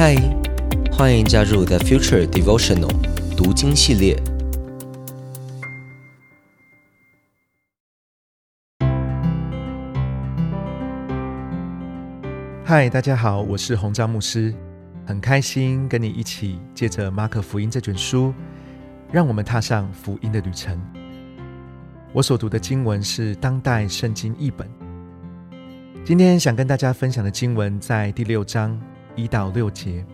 嗨，欢迎加入 The Future Devotional 读经系列。嗨，大家好，我是洪章牧师，很开心跟你一起借着马可福音这卷书，让我们踏上福音的旅程。我所读的经文是当代圣经译本。今天想跟大家分享的经文在第六章一到六节。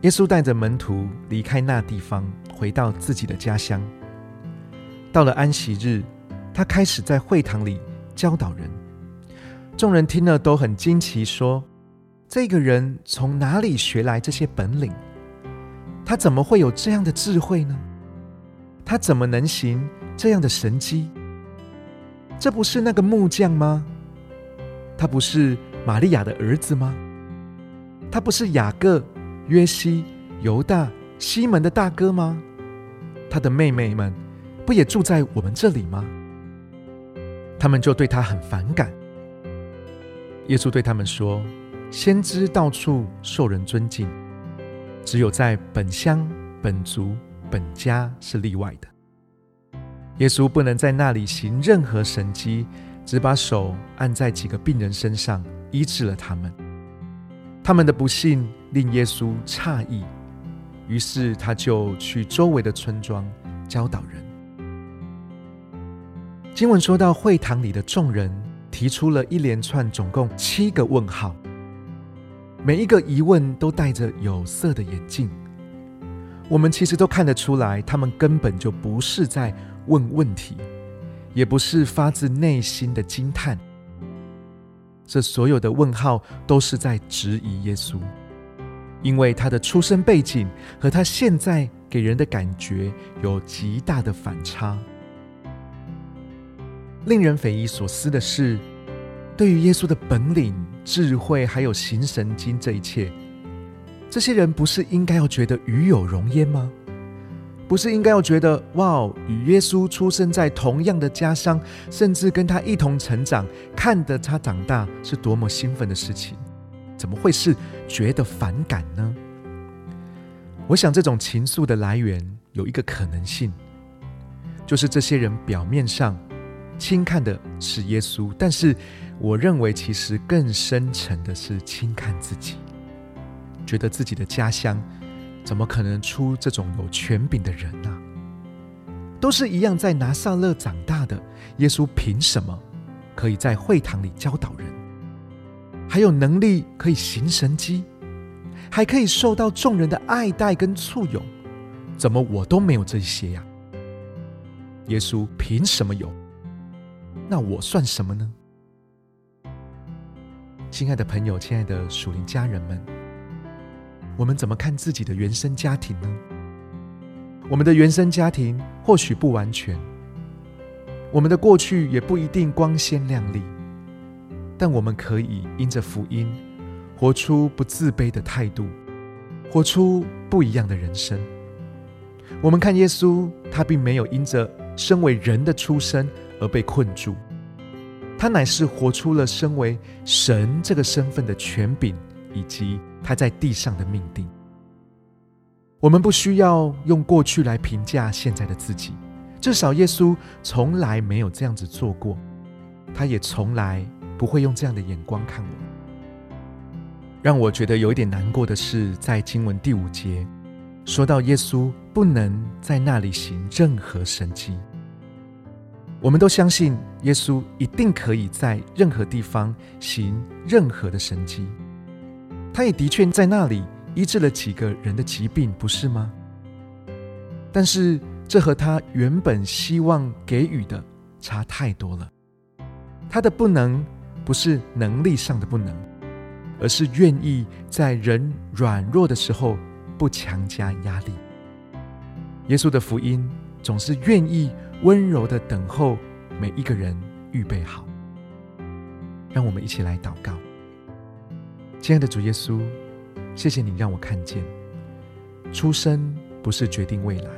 耶稣带着门徒离开那地方，回到自己的家乡。到了安息日，他开始在会堂里教导人。众人听了都很惊奇，说：“这个人从哪里学来这些本领？他怎么会有这样的智慧呢？他怎么能行这样的神迹？”这不是那个木匠吗？他不是玛利亚的儿子吗？他不是雅各、约西、犹大、西门的大哥吗？他的妹妹们不也住在我们这里吗？他们就对他很反感。耶稣对他们说：“先知到处受人尊敬，只有在本乡、本族、本家是例外的。”耶稣不能在那里行任何神迹，只把手按在几个病人身上，医治了他们。他们的不幸令耶稣诧异，于是他就去周围的村庄教导人。经文说到会堂里的众人提出了一连串，总共七个问号，每一个疑问都带着有色的眼镜。我们其实都看得出来，他们根本就不是在。问问题，也不是发自内心的惊叹。这所有的问号都是在质疑耶稣，因为他的出生背景和他现在给人的感觉有极大的反差。令人匪夷所思的是，对于耶稣的本领、智慧，还有行神经这一切，这些人不是应该要觉得与有荣焉吗？不是应该要觉得哇，与耶稣出生在同样的家乡，甚至跟他一同成长，看着他长大是多么兴奋的事情？怎么会是觉得反感呢？我想这种情愫的来源有一个可能性，就是这些人表面上轻看的是耶稣，但是我认为其实更深沉的是轻看自己，觉得自己的家乡。怎么可能出这种有权柄的人呢？都是一样在拿撒勒长大的耶稣，凭什么可以在会堂里教导人，还有能力可以行神迹，还可以受到众人的爱戴跟簇拥？怎么我都没有这些呀？耶稣凭什么有？那我算什么呢？亲爱的朋友，亲爱的属灵家人们。我们怎么看自己的原生家庭呢？我们的原生家庭或许不完全，我们的过去也不一定光鲜亮丽，但我们可以因着福音，活出不自卑的态度，活出不一样的人生。我们看耶稣，他并没有因着身为人的出身而被困住，他乃是活出了身为神这个身份的权柄。以及他在地上的命定，我们不需要用过去来评价现在的自己，至少耶稣从来没有这样子做过，他也从来不会用这样的眼光看我。让我觉得有一点难过的是，在经文第五节说到耶稣不能在那里行任何神迹，我们都相信耶稣一定可以在任何地方行任何的神迹。他也的确在那里医治了几个人的疾病，不是吗？但是这和他原本希望给予的差太多了。他的不能不是能力上的不能，而是愿意在人软弱的时候不强加压力。耶稣的福音总是愿意温柔的等候每一个人预备好。让我们一起来祷告。亲爱的主耶稣，谢谢你让我看见，出生不是决定未来，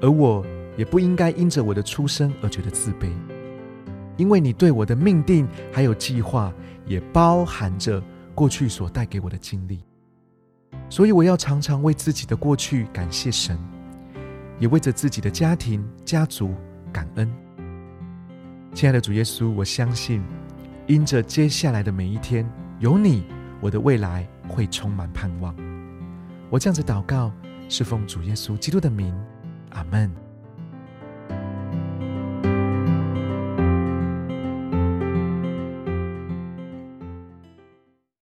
而我也不应该因着我的出生而觉得自卑，因为你对我的命定还有计划，也包含着过去所带给我的经历，所以我要常常为自己的过去感谢神，也为着自己的家庭、家族感恩。亲爱的主耶稣，我相信，因着接下来的每一天有你，我的未来会充满盼望。我这样子祷告，是奉主耶稣基督的名，阿门。